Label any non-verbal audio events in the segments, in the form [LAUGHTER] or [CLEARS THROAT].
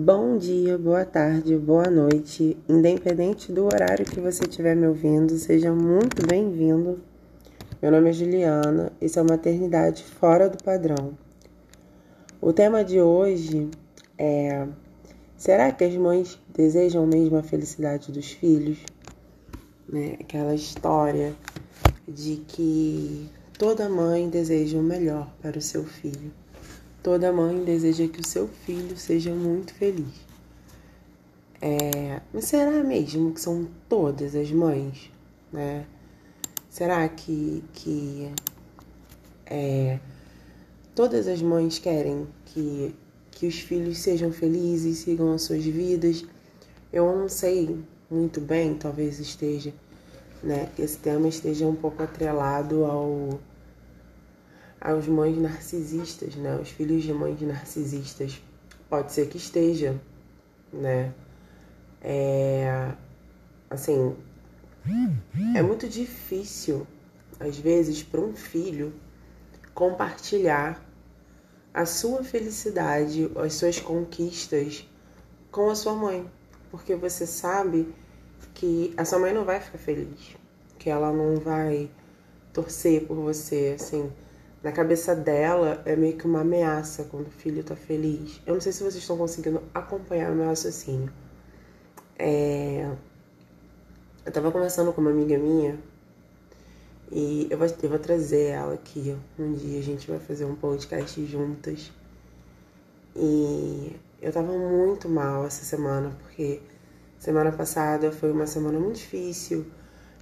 Bom dia, boa tarde, boa noite, independente do horário que você estiver me ouvindo, seja muito bem-vindo. Meu nome é Juliana, isso é Maternidade Fora do Padrão. O tema de hoje é: será que as mães desejam mesmo a felicidade dos filhos? Né? Aquela história de que toda mãe deseja o melhor para o seu filho. Toda mãe deseja que o seu filho seja muito feliz. É, mas será mesmo que são todas as mães, né? Será que, que é, todas as mães querem que, que os filhos sejam felizes, sigam as suas vidas? Eu não sei muito bem, talvez esteja, né? Esse tema esteja um pouco atrelado ao aos mães narcisistas, né? Os filhos de mães narcisistas. Pode ser que esteja, né? É, assim, é muito difícil, às vezes, para um filho compartilhar a sua felicidade, as suas conquistas com a sua mãe, porque você sabe que a sua mãe não vai ficar feliz, que ela não vai torcer por você, assim na cabeça dela é meio que uma ameaça quando o filho tá feliz. Eu não sei se vocês estão conseguindo acompanhar o meu raciocínio. É... Eu tava conversando com uma amiga minha e eu vou, eu vou trazer ela aqui. Um dia a gente vai fazer um podcast juntas. E eu tava muito mal essa semana, porque semana passada foi uma semana muito difícil.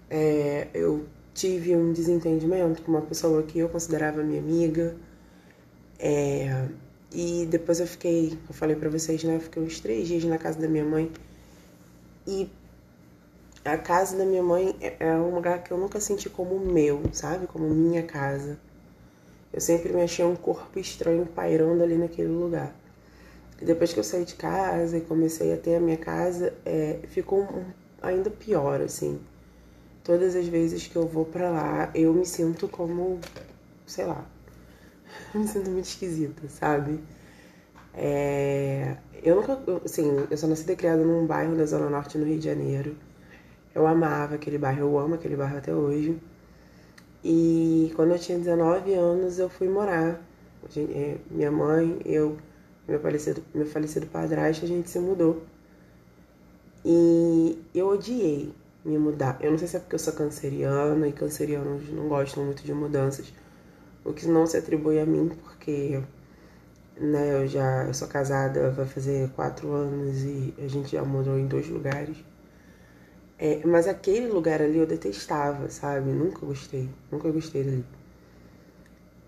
É, eu tive um desentendimento com uma pessoa que eu considerava minha amiga. É, e depois eu fiquei, eu falei para vocês, né? Eu fiquei uns três dias na casa da minha mãe. E a casa da minha mãe é, é um lugar que eu nunca senti como meu, sabe? Como minha casa. Eu sempre me achei um corpo estranho pairando ali naquele lugar. E depois que eu saí de casa e comecei a ter a minha casa, é, ficou um, ainda pior, assim todas as vezes que eu vou para lá, eu me sinto como, sei lá, eu [LAUGHS] me sinto muito esquisita, sabe? É, eu nunca, assim, eu sou nascida e criada num bairro da Zona Norte, no Rio de Janeiro. Eu amava aquele bairro, eu amo aquele bairro até hoje. E quando eu tinha 19 anos, eu fui morar. É, minha mãe, eu, meu falecido, meu falecido padrasto, a gente se mudou. E eu odiei me mudar. Eu não sei se é porque eu sou canceriana e cancerianos não gostam muito de mudanças. O que não se atribui a mim, porque né, eu já eu sou casada, vai fazer quatro anos e a gente já mudou em dois lugares. É, mas aquele lugar ali eu detestava, sabe? Nunca gostei, nunca gostei dali.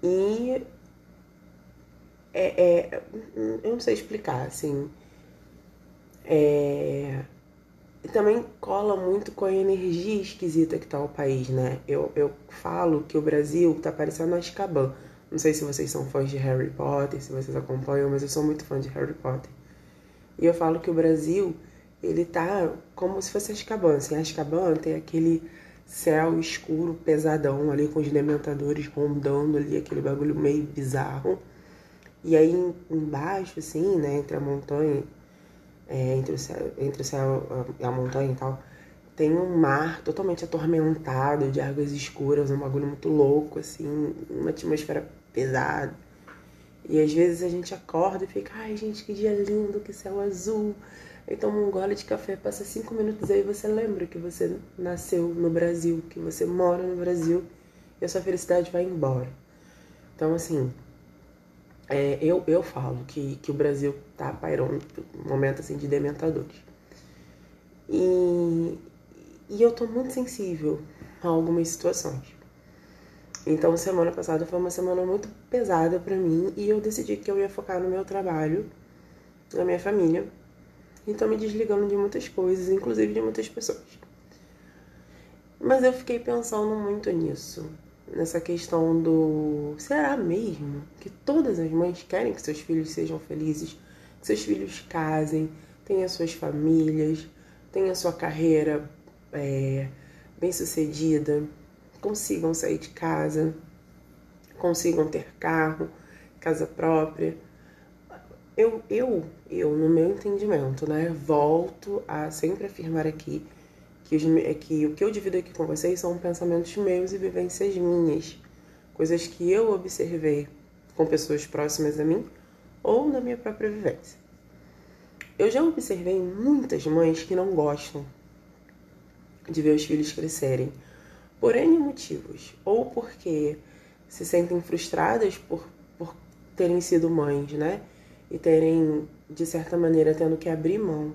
E é, é, eu não sei explicar, assim. É, e também cola muito com a energia esquisita que tá o país, né? Eu, eu falo que o Brasil tá parecendo Azkaban. Não sei se vocês são fãs de Harry Potter, se vocês acompanham, mas eu sou muito fã de Harry Potter. E eu falo que o Brasil, ele tá como se fosse Azkaban. Assim, Azkaban tem aquele céu escuro, pesadão ali, com os dementadores rondando ali, aquele bagulho meio bizarro. E aí embaixo, assim, né, entre a montanha é, entre, o céu, entre o céu e a montanha e tal, tem um mar totalmente atormentado, de águas escuras, um bagulho muito louco, assim, uma atmosfera pesada. E às vezes a gente acorda e fica, ai gente, que dia lindo, que céu azul. Aí toma um gole de café, passa cinco minutos aí você lembra que você nasceu no Brasil, que você mora no Brasil e a sua felicidade vai embora. Então, assim, é, eu, eu falo que, que o Brasil tá pairando um momento assim de dementadores. E, e eu tô muito sensível a algumas situações. Então, semana passada foi uma semana muito pesada para mim e eu decidi que eu ia focar no meu trabalho, na minha família. E tô me desligando de muitas coisas, inclusive de muitas pessoas. Mas eu fiquei pensando muito nisso nessa questão do será mesmo que todas as mães querem que seus filhos sejam felizes, que seus filhos casem, tenham suas famílias, tenham sua carreira é, bem sucedida, consigam sair de casa, consigam ter carro, casa própria. eu, eu, eu, no meu entendimento, né, volto a sempre afirmar aqui que, os, é que o que eu divido aqui com vocês são pensamentos meus e vivências minhas, coisas que eu observei com pessoas próximas a mim ou na minha própria vivência. Eu já observei muitas mães que não gostam de ver os filhos crescerem por N motivos, ou porque se sentem frustradas por, por terem sido mães, né? E terem, de certa maneira, tendo que abrir mão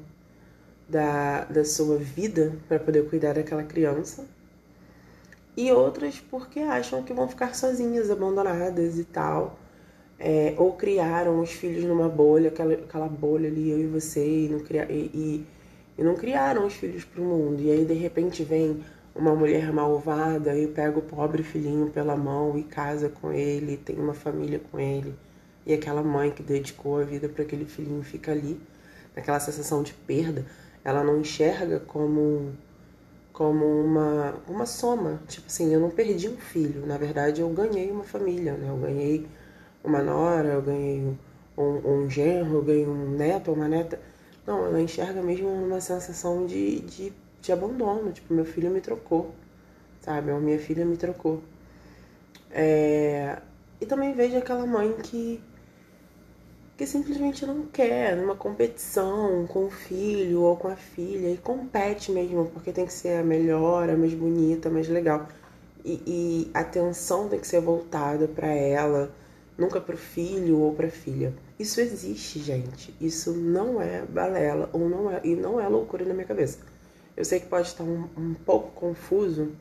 da, da sua vida para poder cuidar daquela criança. E outras porque acham que vão ficar sozinhas, abandonadas e tal é, ou criaram os filhos numa bolha, aquela, aquela bolha ali, eu e você, e não, cria, e, e, e não criaram os filhos para o mundo. E aí, de repente, vem uma mulher malvada e pega o pobre filhinho pela mão e casa com ele, tem uma família com ele. E aquela mãe que dedicou a vida para aquele filhinho fica ali, naquela sensação de perda, ela não enxerga como como uma, uma soma. Tipo assim, eu não perdi um filho, na verdade eu ganhei uma família, né? Eu ganhei uma nora, eu ganhei um, um genro, eu ganhei um neto, uma neta. Não, ela enxerga mesmo uma sensação de, de, de abandono. Tipo, meu filho me trocou, sabe? Ou minha filha me trocou. É... E também vejo aquela mãe que, que simplesmente não quer numa competição com o filho ou com a filha e compete mesmo, porque tem que ser a melhor, a mais bonita, a mais legal. E, e a atenção tem que ser voltada para ela nunca para o filho ou para a filha. Isso existe, gente. Isso não é balela ou não é e não é loucura na minha cabeça. Eu sei que pode estar um, um pouco confuso,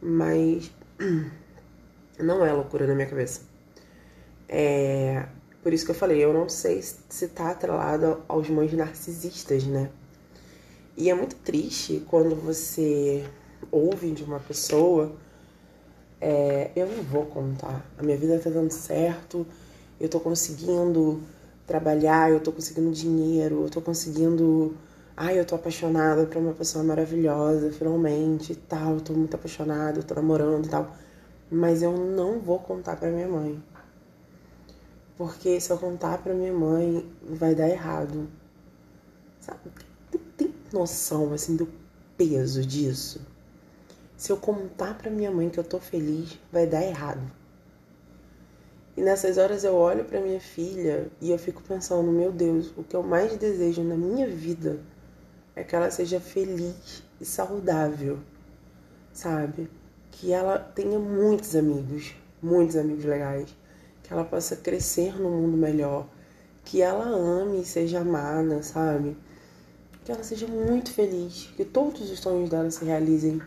mas [CLEARS THROAT] não é loucura na minha cabeça. É por isso que eu falei, eu não sei se tá atrelado aos mães narcisistas, né? E é muito triste quando você ouve de uma pessoa é, eu não vou contar. A minha vida tá dando certo, eu tô conseguindo trabalhar, eu tô conseguindo dinheiro, eu tô conseguindo. Ai, eu tô apaixonada por uma pessoa maravilhosa, finalmente e tal, eu tô muito apaixonada, eu tô namorando e tal. Mas eu não vou contar pra minha mãe. Porque se eu contar pra minha mãe, vai dar errado. Sabe? Tem noção, assim, do peso disso? Se eu contar para minha mãe que eu tô feliz, vai dar errado. E nessas horas eu olho para minha filha e eu fico pensando, meu Deus, o que eu mais desejo na minha vida é que ela seja feliz e saudável, sabe? Que ela tenha muitos amigos, muitos amigos legais, que ela possa crescer no mundo melhor, que ela ame e seja amada, sabe? Que ela seja muito feliz, que todos os sonhos dela se realizem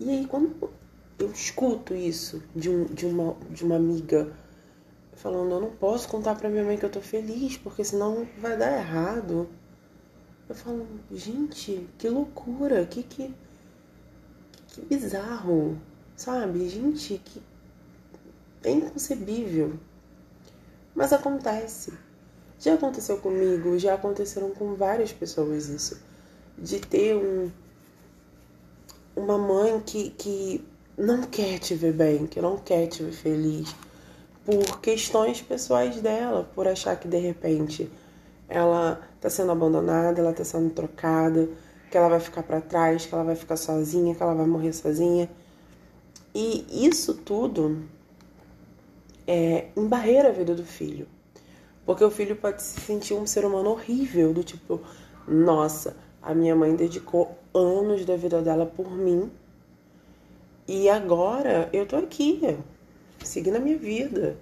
e aí, quando eu escuto isso de, um, de, uma, de uma amiga falando, eu não posso contar pra minha mãe que eu tô feliz, porque senão vai dar errado. Eu falo, gente, que loucura, que, que, que bizarro, sabe? Gente, que é inconcebível. Mas acontece. Já aconteceu comigo, já aconteceram com várias pessoas isso. De ter um, uma mãe que, que não quer te ver bem, que não quer te ver feliz, por questões pessoais dela, por achar que de repente ela está sendo abandonada, ela está sendo trocada, que ela vai ficar para trás, que ela vai ficar sozinha, que ela vai morrer sozinha. E isso tudo é, embarreira a vida do filho. Porque o filho pode se sentir um ser humano horrível, do tipo, nossa, a minha mãe dedicou anos da vida dela por mim. E agora eu tô aqui, seguindo a minha vida,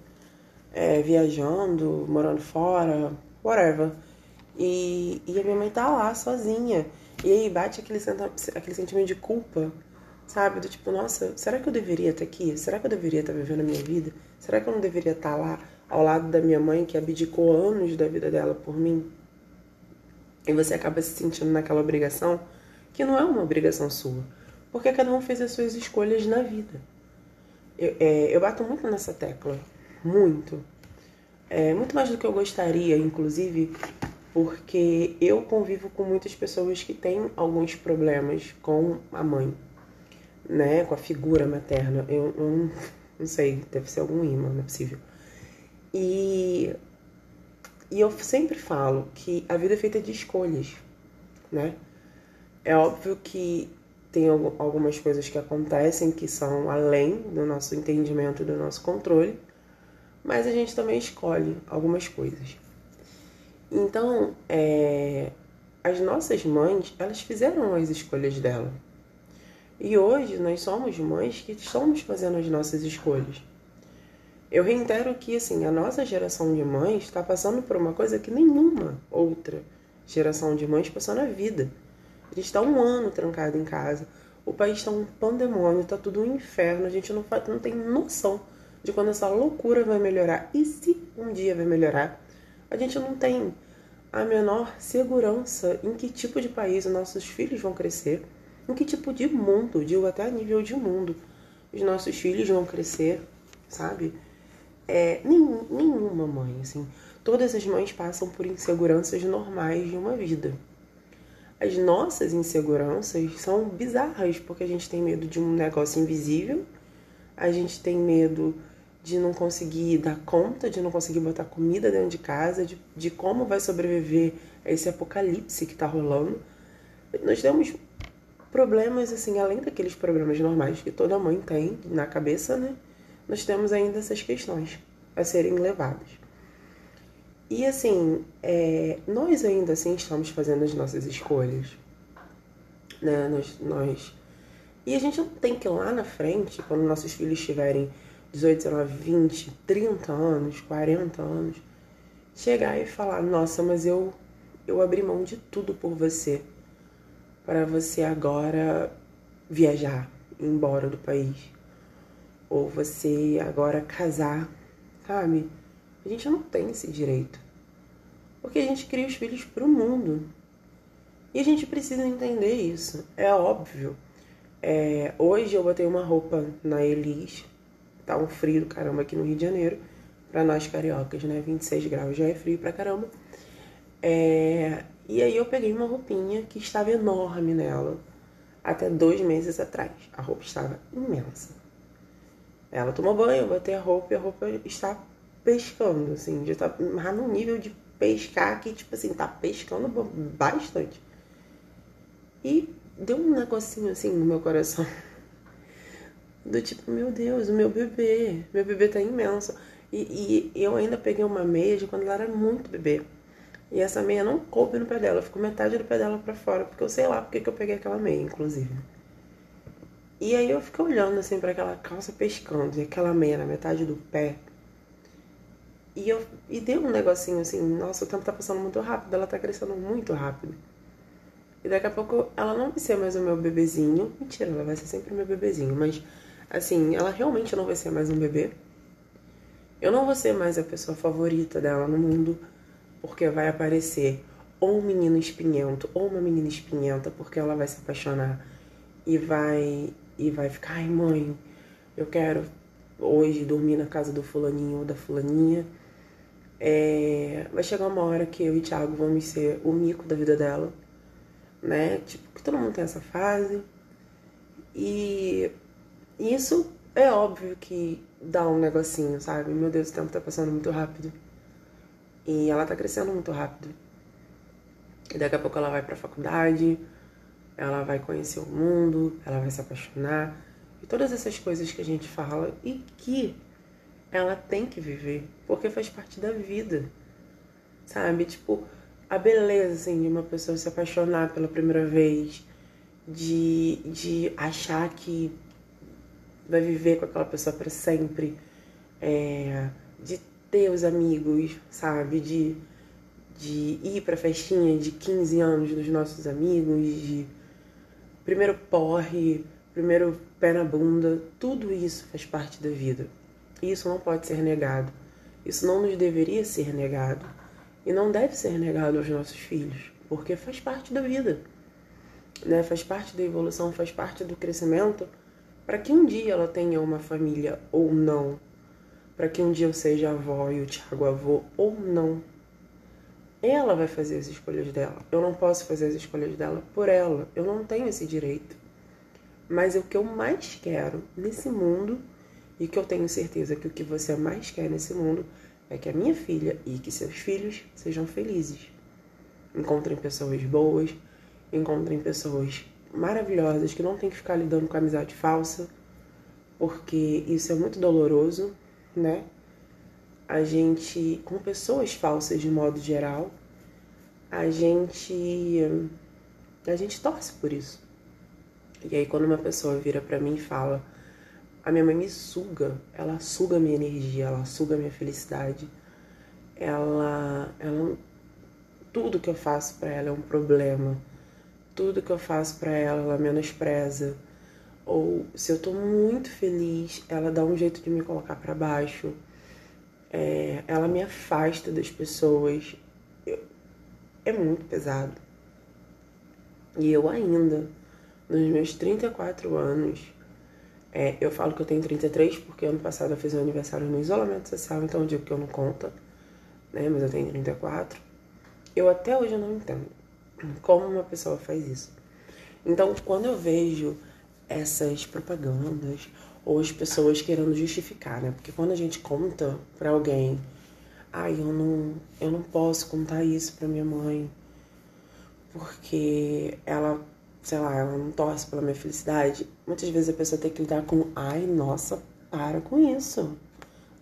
é, viajando, morando fora, whatever. E, e a minha mãe tá lá sozinha. E aí bate aquele, aquele sentimento de culpa, sabe? Do tipo, nossa, será que eu deveria estar aqui? Será que eu deveria estar vivendo a minha vida? Será que eu não deveria estar lá ao lado da minha mãe que abdicou anos da vida dela por mim? E você acaba se sentindo naquela obrigação que não é uma obrigação sua, porque cada um fez as suas escolhas na vida. Eu, é, eu bato muito nessa tecla, muito. É, muito mais do que eu gostaria, inclusive, porque eu convivo com muitas pessoas que têm alguns problemas com a mãe, né? Com a figura materna. Eu, não, sei, deve ser algum imã, não é possível. E e eu sempre falo que a vida é feita de escolhas, né? É óbvio que tem algumas coisas que acontecem que são além do nosso entendimento, do nosso controle, mas a gente também escolhe algumas coisas. Então, é, as nossas mães, elas fizeram as escolhas dela. E hoje nós somos mães que estamos fazendo as nossas escolhas. Eu reitero que assim, a nossa geração de mães está passando por uma coisa que nenhuma outra geração de mães passou na vida. A gente está um ano trancado em casa. O país está um pandemônio, está tudo um inferno. A gente não, não tem noção de quando essa loucura vai melhorar. E se um dia vai melhorar, a gente não tem a menor segurança em que tipo de país os nossos filhos vão crescer, em que tipo de mundo, digo até a nível de mundo, os nossos filhos vão crescer, sabe? É, nenhum, nenhuma mãe, assim. Todas as mães passam por inseguranças normais de uma vida. As nossas inseguranças são bizarras, porque a gente tem medo de um negócio invisível, a gente tem medo de não conseguir dar conta, de não conseguir botar comida dentro de casa, de, de como vai sobreviver a esse apocalipse que está rolando. Nós temos problemas, assim, além daqueles problemas normais que toda mãe tem na cabeça, né? nós temos ainda essas questões a serem levadas. E assim, é, nós ainda assim estamos fazendo as nossas escolhas. Né? Nós, nós... E a gente não tem que lá na frente, quando nossos filhos tiverem 18, 19, 20, 30 anos, 40 anos, chegar e falar: Nossa, mas eu, eu abri mão de tudo por você, para você agora viajar, embora do país ou você agora casar, sabe? A gente não tem esse direito. Porque a gente cria os filhos para o mundo. E a gente precisa entender isso. É óbvio. É, hoje eu botei uma roupa na Elis. Tá um frio do caramba aqui no Rio de Janeiro. Pra nós cariocas, né? 26 graus já é frio pra caramba. É, e aí eu peguei uma roupinha que estava enorme nela. Até dois meses atrás. A roupa estava imensa. Ela tomou banho, eu botei a roupa e a roupa está pescando, assim, já tá no nível de pescar que, tipo assim, tá pescando bastante. E deu um negocinho assim no meu coração. Do tipo, meu Deus, o meu bebê, meu bebê tá imenso. E, e eu ainda peguei uma meia de quando ela era muito bebê. E essa meia não coube no pé dela, ficou metade do pé dela pra fora, porque eu sei lá porque que eu peguei aquela meia, inclusive. E aí eu fiquei olhando assim para aquela calça pescando e aquela meia na metade do pé. E eu e deu um negocinho assim, nossa, o tempo tá passando muito rápido, ela tá crescendo muito rápido. E daqui a pouco ela não vai ser mais o meu bebezinho. Mentira, ela vai ser sempre o meu bebezinho, mas assim, ela realmente não vai ser mais um bebê. Eu não vou ser mais a pessoa favorita dela no mundo, porque vai aparecer ou um menino espinhento ou uma menina espinhenta, porque ela vai se apaixonar e vai e vai ficar, ai mãe, eu quero hoje dormir na casa do fulaninho ou da fulaninha. É, vai chegar uma hora que eu e Thiago vamos ser o mico da vida dela, né? Tipo, que todo mundo tem essa fase. E isso é óbvio que dá um negocinho, sabe? Meu Deus, o tempo tá passando muito rápido. E ela tá crescendo muito rápido. E daqui a pouco ela vai pra faculdade, ela vai conhecer o mundo, ela vai se apaixonar e todas essas coisas que a gente fala e que ela tem que viver, porque faz parte da vida. Sabe? Tipo, a beleza assim de uma pessoa se apaixonar pela primeira vez, de, de achar que vai viver com aquela pessoa para sempre, é, de ter os amigos, sabe? De, de ir pra festinha de 15 anos dos nossos amigos, de primeiro porre, primeiro pé na bunda, tudo isso faz parte da vida. E isso não pode ser negado. Isso não nos deveria ser negado. E não deve ser negado aos nossos filhos, porque faz parte da vida. Né? Faz parte da evolução, faz parte do crescimento, para que um dia ela tenha uma família ou não. Para que um dia eu seja avó e o Tiago avô ou não. Ela vai fazer as escolhas dela. Eu não posso fazer as escolhas dela por ela. Eu não tenho esse direito. Mas o que eu mais quero nesse mundo, e que eu tenho certeza que o que você mais quer nesse mundo, é que a minha filha e que seus filhos sejam felizes. Encontrem pessoas boas, encontrem pessoas maravilhosas que não tem que ficar lidando com amizade falsa, porque isso é muito doloroso, né? A gente, com pessoas falsas de modo geral, a gente a gente torce por isso. E aí quando uma pessoa vira para mim e fala: "A minha mãe me suga, ela suga minha energia, ela suga minha felicidade. Ela ela tudo que eu faço para ela é um problema. Tudo que eu faço para ela ela menospreza." Ou se eu tô muito feliz, ela dá um jeito de me colocar para baixo. É, ela me afasta das pessoas. Eu, é muito pesado. E eu ainda, nos meus 34 anos, é, eu falo que eu tenho 33 porque ano passado eu fiz o aniversário no isolamento social, então eu digo que eu não conta, né? Mas eu tenho 34. Eu até hoje não entendo como uma pessoa faz isso. Então, quando eu vejo essas propagandas ou as pessoas querendo justificar, né? Porque quando a gente conta para alguém, ai, eu não, eu não posso contar isso para minha mãe, porque ela, sei lá, ela não torce pela minha felicidade. Muitas vezes a pessoa tem que lidar com, ai, nossa, para com isso.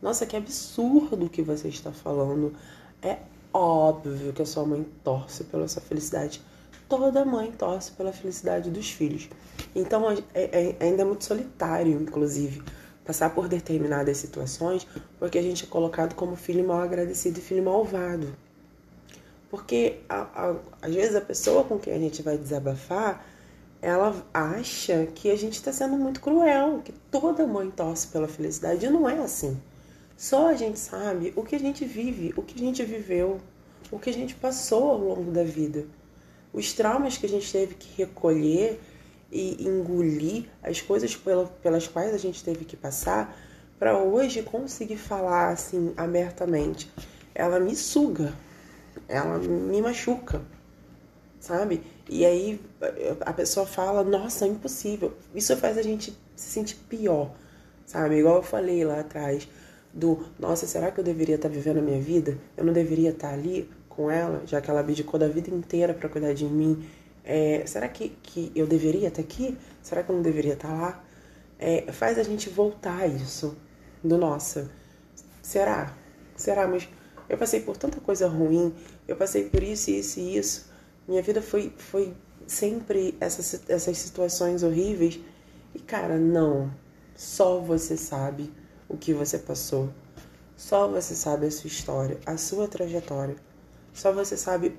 Nossa, que absurdo o que você está falando. É óbvio que a sua mãe torce pela sua felicidade. Toda mãe torce pela felicidade dos filhos. Então é, é, ainda é muito solitário, inclusive, passar por determinadas situações, porque a gente é colocado como filho mal agradecido e filho malvado. Porque a, a, às vezes a pessoa com quem a gente vai desabafar, ela acha que a gente está sendo muito cruel, que toda mãe torce pela felicidade. E não é assim. Só a gente sabe o que a gente vive, o que a gente viveu, o que a gente passou ao longo da vida os traumas que a gente teve que recolher e engolir, as coisas pelas quais a gente teve que passar, para hoje conseguir falar assim abertamente. Ela me suga, ela me machuca, sabe? E aí a pessoa fala: Nossa, é impossível. Isso faz a gente se sentir pior, sabe? Igual eu falei lá atrás do: Nossa, será que eu deveria estar vivendo a minha vida? Eu não deveria estar ali? Com ela, já que ela abdicou da vida inteira para cuidar de mim. É, será que, que eu deveria estar aqui? Será que eu não deveria estar lá? É, faz a gente voltar a isso do nossa. Será? Será? Mas eu passei por tanta coisa ruim, eu passei por isso, isso e isso. Minha vida foi, foi sempre essas, essas situações horríveis. E cara, não. Só você sabe o que você passou. Só você sabe a sua história, a sua trajetória. Só você sabe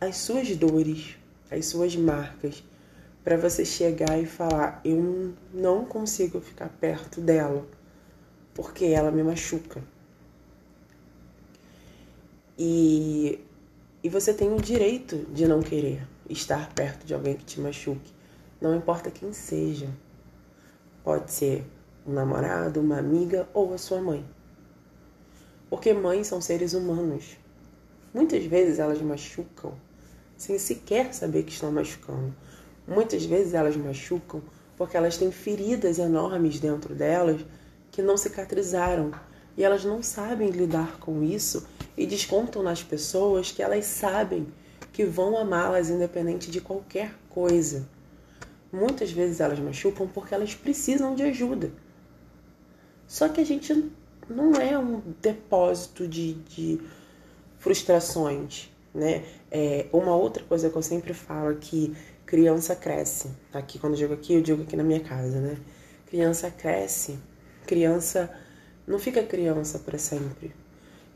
as suas dores, as suas marcas, para você chegar e falar: eu não consigo ficar perto dela, porque ela me machuca. E, e você tem o direito de não querer estar perto de alguém que te machuque, não importa quem seja. Pode ser um namorado, uma amiga ou a sua mãe. Porque mães são seres humanos. Muitas vezes elas machucam sem sequer saber que estão machucando. Muitas vezes elas machucam porque elas têm feridas enormes dentro delas que não cicatrizaram e elas não sabem lidar com isso e descontam nas pessoas que elas sabem que vão amá-las independente de qualquer coisa. Muitas vezes elas machucam porque elas precisam de ajuda. Só que a gente não é um depósito de, de frustrações, né? É, uma outra coisa que eu sempre falo é que criança cresce. Aqui, quando eu digo aqui, eu digo aqui na minha casa, né? Criança cresce, criança não fica criança para sempre.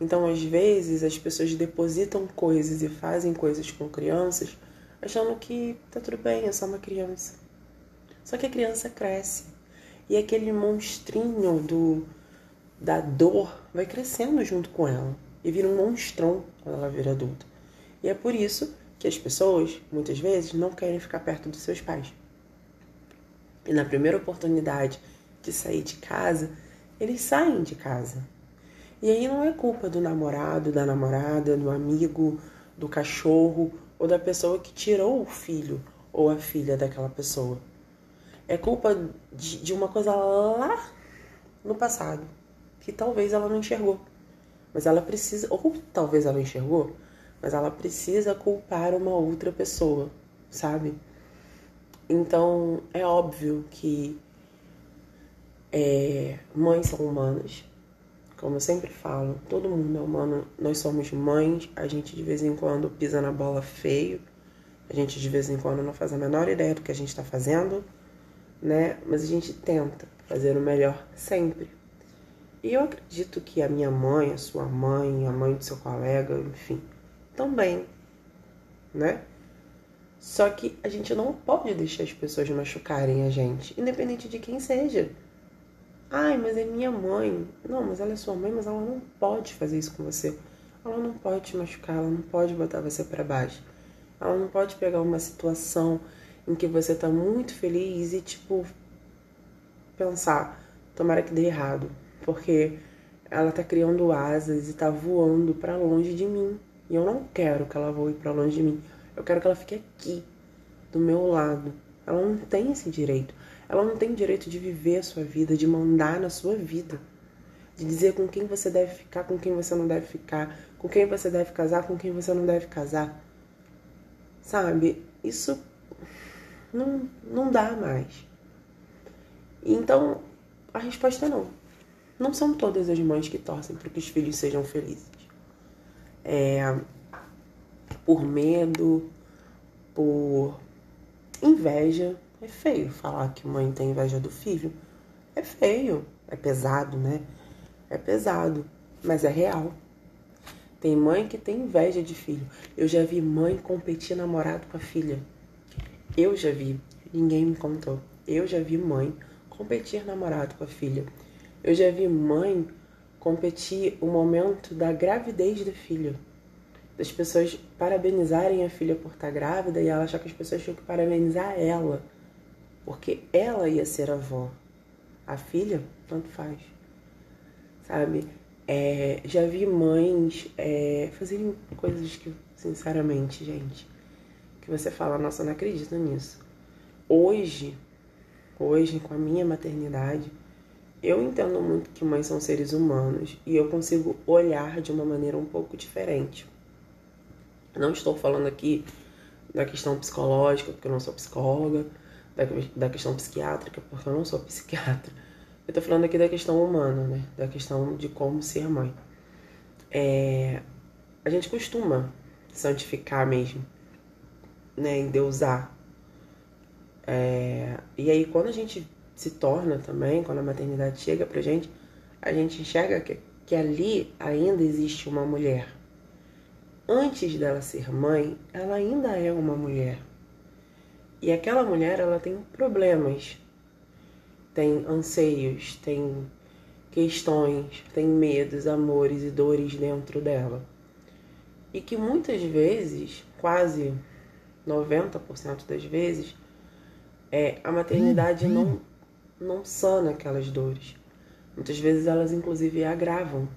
Então, às vezes, as pessoas depositam coisas e fazem coisas com crianças achando que tá tudo bem, é só uma criança. Só que a criança cresce. E aquele monstrinho do, da dor vai crescendo junto com ela e vira um monstrão quando ela vira adulta. E é por isso que as pessoas, muitas vezes, não querem ficar perto dos seus pais. E na primeira oportunidade de sair de casa, eles saem de casa. E aí não é culpa do namorado, da namorada, do amigo, do cachorro ou da pessoa que tirou o filho ou a filha daquela pessoa. É culpa de, de uma coisa lá no passado que talvez ela não enxergou mas ela precisa, ou talvez ela enxergou, mas ela precisa culpar uma outra pessoa, sabe? Então é óbvio que é, mães são humanas, como eu sempre falo, todo mundo é humano, nós somos mães, a gente de vez em quando pisa na bola feio, a gente de vez em quando não faz a menor ideia do que a gente está fazendo, né? Mas a gente tenta fazer o melhor sempre. E eu acredito que a minha mãe, a sua mãe, a mãe do seu colega, enfim, também, né? Só que a gente não pode deixar as pessoas machucarem a gente, independente de quem seja. Ai, mas é minha mãe. Não, mas ela é sua mãe, mas ela não pode fazer isso com você. Ela não pode te machucar, ela não pode botar você para baixo. Ela não pode pegar uma situação em que você tá muito feliz e, tipo, pensar, tomara que dê errado. Porque ela tá criando asas e tá voando para longe de mim. E eu não quero que ela voe para longe de mim. Eu quero que ela fique aqui, do meu lado. Ela não tem esse direito. Ela não tem direito de viver a sua vida, de mandar na sua vida. De dizer com quem você deve ficar, com quem você não deve ficar, com quem você deve casar, com quem você não deve casar. Sabe? Isso não, não dá mais. Então, a resposta é não. Não são todas as mães que torcem para que os filhos sejam felizes. É, por medo, por inveja, é feio falar que mãe tem inveja do filho. É feio, é pesado, né? É pesado, mas é real. Tem mãe que tem inveja de filho. Eu já vi mãe competir namorado com a filha. Eu já vi, ninguém me contou. Eu já vi mãe competir namorado com a filha. Eu já vi mãe competir o momento da gravidez da filha. Das pessoas parabenizarem a filha por estar grávida e ela achar que as pessoas tinham que parabenizar ela porque ela ia ser avó. A filha, tanto faz. Sabe? É, já vi mães é, fazerem coisas que, sinceramente, gente, que você fala, nossa, não acredito nisso. Hoje, hoje, com a minha maternidade, eu entendo muito que mães são seres humanos e eu consigo olhar de uma maneira um pouco diferente. Não estou falando aqui da questão psicológica, porque eu não sou psicóloga da, da questão psiquiátrica, porque eu não sou [LAUGHS] psiquiatra. Eu tô falando aqui da questão humana, né? Da questão de como ser mãe. É, a gente costuma santificar mesmo, né? Endeusar. É, e aí, quando a gente se torna também, quando a maternidade chega pra gente, a gente enxerga que, que ali ainda existe uma mulher. Antes dela ser mãe, ela ainda é uma mulher. E aquela mulher, ela tem problemas, tem anseios, tem questões, tem medos, amores e dores dentro dela. E que muitas vezes, quase 90% das vezes, é, a maternidade não, não sana aquelas dores. Muitas vezes elas inclusive agravam,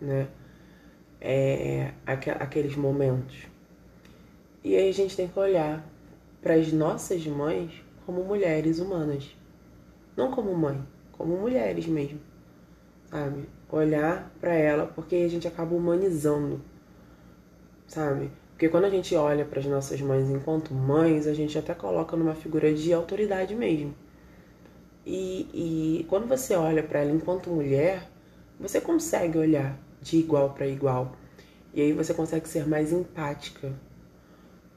né? É, aqueles momentos. E aí a gente tem que olhar para as nossas mães como mulheres humanas. Não como mãe, como mulheres mesmo. Sabe? Olhar para ela porque a gente acaba humanizando. Sabe? Porque quando a gente olha para as nossas mães enquanto mães, a gente até coloca numa figura de autoridade mesmo. E, e quando você olha para ela enquanto mulher, você consegue olhar de igual para igual. E aí você consegue ser mais empática,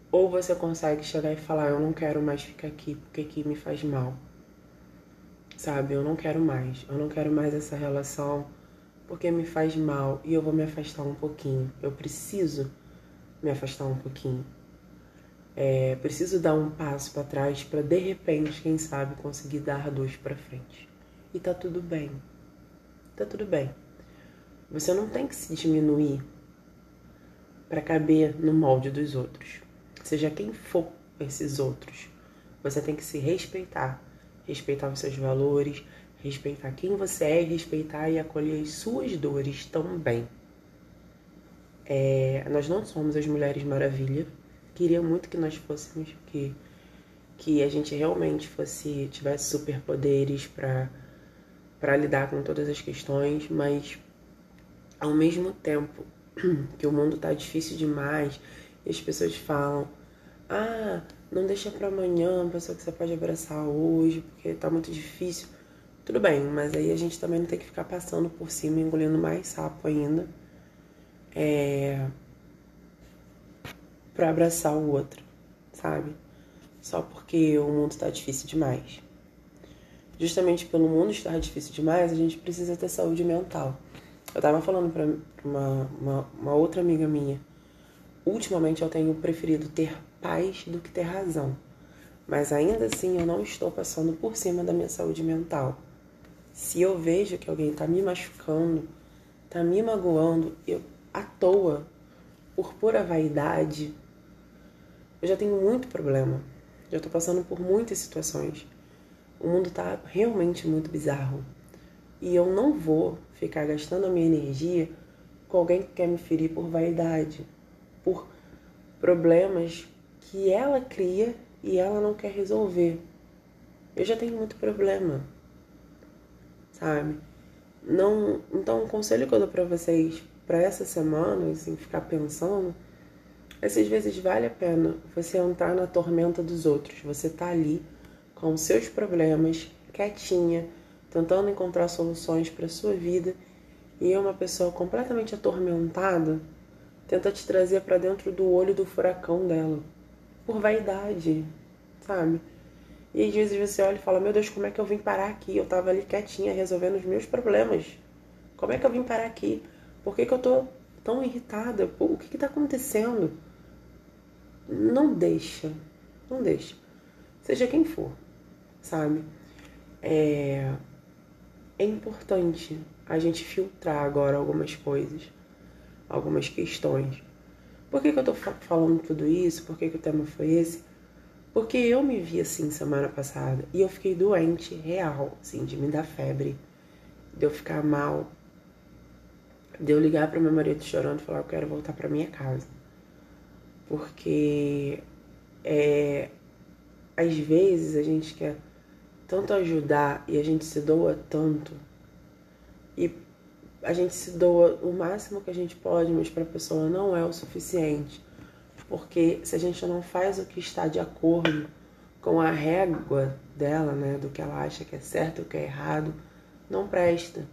ou você consegue chegar e falar: Eu não quero mais ficar aqui porque aqui me faz mal. Sabe? Eu não quero mais. Eu não quero mais essa relação porque me faz mal e eu vou me afastar um pouquinho. Eu preciso me afastar um pouquinho. É, preciso dar um passo para trás para de repente, quem sabe, conseguir dar dois para frente. E tá tudo bem. Tá tudo bem. Você não tem que se diminuir para caber no molde dos outros seja quem for esses outros. Você tem que se respeitar, respeitar os seus valores, respeitar quem você é, respeitar e acolher as suas dores também. É, nós não somos as mulheres maravilha. Queria muito que nós fôssemos, que, que a gente realmente fosse tivesse superpoderes para para lidar com todas as questões, mas ao mesmo tempo [CLEARS THROAT] que o mundo tá difícil demais e as pessoas falam: "Ah, não deixa para amanhã, pessoa que você pode abraçar hoje, porque tá muito difícil". Tudo bem, mas aí a gente também não tem que ficar passando por cima, engolindo mais sapo ainda. É para abraçar o outro, sabe? Só porque o mundo tá difícil demais. Justamente pelo mundo estar difícil demais, a gente precisa ter saúde mental. Eu tava falando pra uma, uma, uma outra amiga minha. Ultimamente eu tenho preferido ter paz do que ter razão. Mas ainda assim eu não estou passando por cima da minha saúde mental. Se eu vejo que alguém tá me machucando, tá me magoando, eu à toa, por pura vaidade, eu já tenho muito problema. Já tô passando por muitas situações. O mundo tá realmente muito bizarro. E eu não vou ficar gastando a minha energia com alguém que quer me ferir por vaidade, por problemas que ela cria e ela não quer resolver. Eu já tenho muito problema, sabe? Não, então, o conselho que eu dou para vocês para essa semana, assim, ficar pensando, essas vezes vale a pena você entrar na tormenta dos outros. Você tá ali com seus problemas, quietinha, tentando encontrar soluções para sua vida e é uma pessoa completamente atormentada tenta te trazer para dentro do olho do furacão dela por vaidade, sabe? E às vezes você olha e fala: Meu Deus, como é que eu vim parar aqui? Eu tava ali quietinha resolvendo os meus problemas. Como é que eu vim parar aqui? Por que, que eu tô tão irritada? O que, que tá acontecendo? Não deixa, não deixa. Seja quem for, sabe? É, é importante a gente filtrar agora algumas coisas, algumas questões. Por que, que eu tô falando tudo isso? Por que, que o tema foi esse? Porque eu me vi assim semana passada e eu fiquei doente, real, assim, de me dar febre, de eu ficar mal, de eu ligar para meu marido chorando e falar: Eu quero voltar para minha casa. Porque é, às vezes a gente quer tanto ajudar e a gente se doa tanto e a gente se doa o máximo que a gente pode, mas para a pessoa não é o suficiente. Porque se a gente não faz o que está de acordo com a régua dela, né, do que ela acha que é certo e o que é errado, não presta.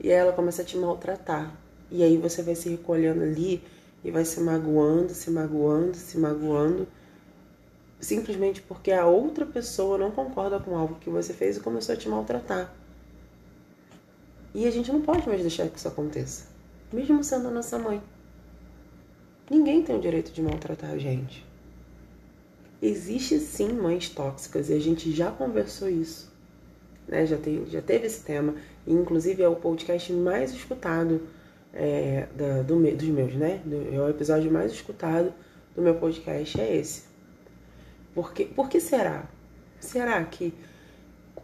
E aí ela começa a te maltratar. E aí você vai se recolhendo ali e vai se magoando, se magoando, se magoando simplesmente porque a outra pessoa não concorda com algo que você fez e começou a te maltratar. E a gente não pode mais deixar que isso aconteça, mesmo sendo a nossa mãe. Ninguém tem o direito de maltratar a gente. Existe sim mães tóxicas e a gente já conversou isso. Né? Já, tem, já teve esse tema, e inclusive é o podcast mais escutado é, da, do, dos meus, né? é o episódio mais escutado do meu podcast, é esse. Por que, por que será? Será que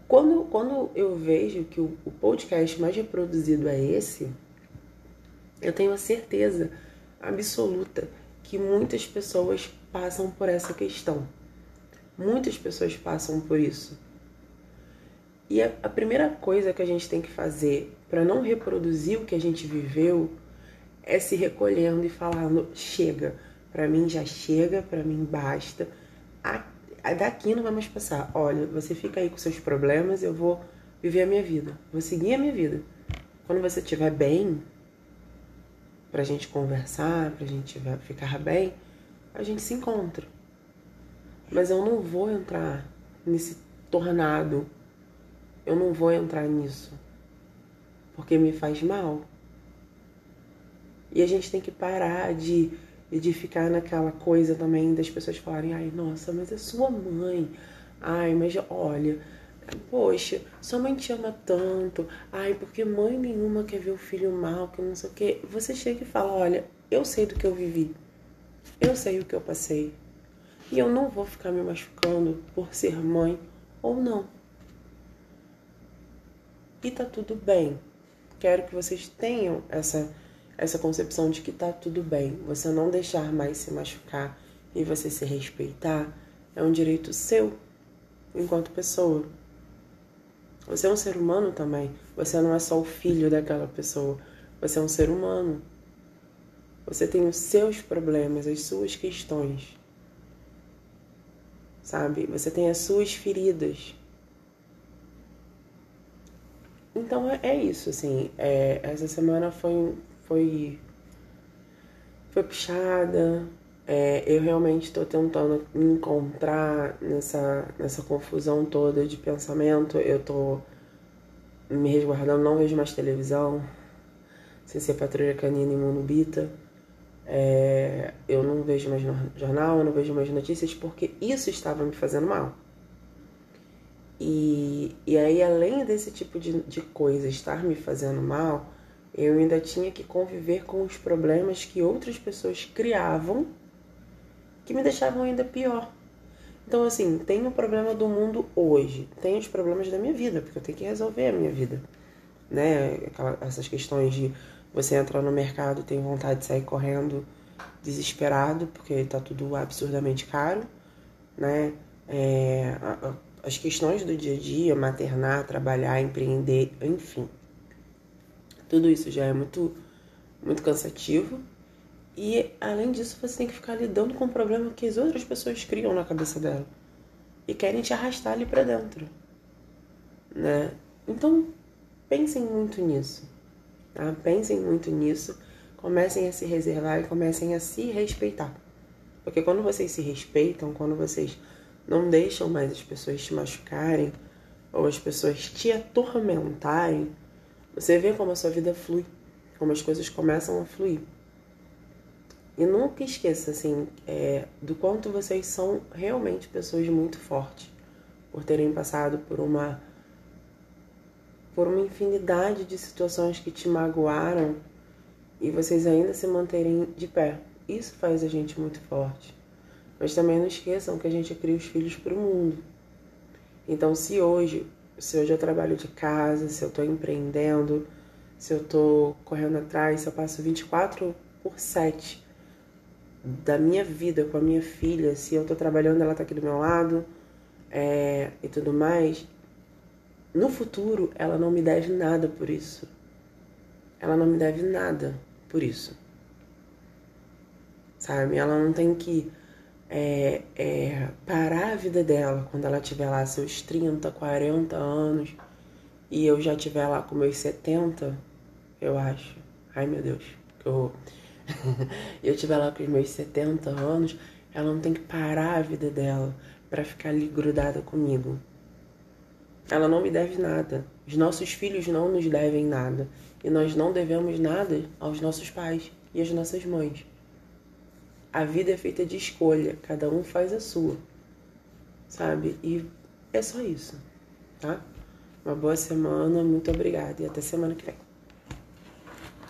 quando, quando eu vejo que o, o podcast mais reproduzido é esse, eu tenho a certeza absoluta que muitas pessoas passam por essa questão. Muitas pessoas passam por isso. E a, a primeira coisa que a gente tem que fazer para não reproduzir o que a gente viveu é se recolhendo e falando: chega, para mim já chega, para mim basta daqui não vai mais passar. Olha, você fica aí com seus problemas, eu vou viver a minha vida, vou seguir a minha vida. Quando você estiver bem, pra gente conversar, pra gente ficar bem, a gente se encontra. Mas eu não vou entrar nesse tornado. Eu não vou entrar nisso. Porque me faz mal. E a gente tem que parar de de ficar naquela coisa também das pessoas falarem, ai, nossa, mas é sua mãe. Ai, mas olha, poxa, sua mãe te ama tanto. Ai, porque mãe nenhuma quer ver o filho mal, que não sei o quê. Você chega e fala, olha, eu sei do que eu vivi. Eu sei o que eu passei. E eu não vou ficar me machucando por ser mãe ou não. E tá tudo bem. Quero que vocês tenham essa essa concepção de que tá tudo bem, você não deixar mais se machucar e você se respeitar é um direito seu enquanto pessoa. Você é um ser humano também. Você não é só o filho daquela pessoa. Você é um ser humano. Você tem os seus problemas, as suas questões. Sabe? Você tem as suas feridas. Então é, é isso, assim. É, essa semana foi, foi, foi puxada. É, eu realmente estou tentando me encontrar nessa, nessa confusão toda de pensamento. Eu tô me resguardando, não vejo mais televisão, sem ser Patrulha Canina e Monobita. É, eu não vejo mais jornal, eu não vejo mais notícias, porque isso estava me fazendo mal. E, e aí, além desse tipo de, de coisa estar me fazendo mal, eu ainda tinha que conviver com os problemas que outras pessoas criavam que me deixavam ainda pior. Então, assim, tem o problema do mundo hoje, tem os problemas da minha vida, porque eu tenho que resolver a minha vida. Né? Aquela, essas questões de você entrar no mercado, tem vontade de sair correndo desesperado, porque tá tudo absurdamente caro, né? É, as questões do dia a dia, maternar, trabalhar, empreender, enfim. Tudo isso já é muito, muito cansativo. E além disso, você tem que ficar lidando com o problema que as outras pessoas criam na cabeça dela e querem te arrastar ali para dentro, né? Então, pensem muito nisso, tá? Pensem muito nisso, comecem a se reservar e comecem a se respeitar. Porque quando vocês se respeitam, quando vocês não deixam mais as pessoas te machucarem ou as pessoas te atormentarem, você vê como a sua vida flui, como as coisas começam a fluir. E nunca esqueça, assim, é, do quanto vocês são realmente pessoas muito fortes por terem passado por uma por uma infinidade de situações que te magoaram e vocês ainda se manterem de pé. Isso faz a gente muito forte. Mas também não esqueçam que a gente cria os filhos para o mundo. Então, se hoje, se hoje eu trabalho de casa, se eu estou empreendendo, se eu estou correndo atrás, se eu passo 24 por 7 da minha vida com a minha filha, se eu estou trabalhando, ela está aqui do meu lado é, e tudo mais, no futuro ela não me deve nada por isso. Ela não me deve nada por isso. Sabe? Ela não tem que é, é, parar a vida dela quando ela tiver lá seus 30, 40 anos e eu já tiver lá com meus 70, eu acho. Ai meu Deus, que horror. [LAUGHS] eu tiver lá com os meus 70 anos, ela não tem que parar a vida dela para ficar ali grudada comigo. Ela não me deve nada. Os nossos filhos não nos devem nada. E nós não devemos nada aos nossos pais e às nossas mães. A vida é feita de escolha, cada um faz a sua, sabe? E é só isso, tá? Uma boa semana, muito obrigada e até semana que vem.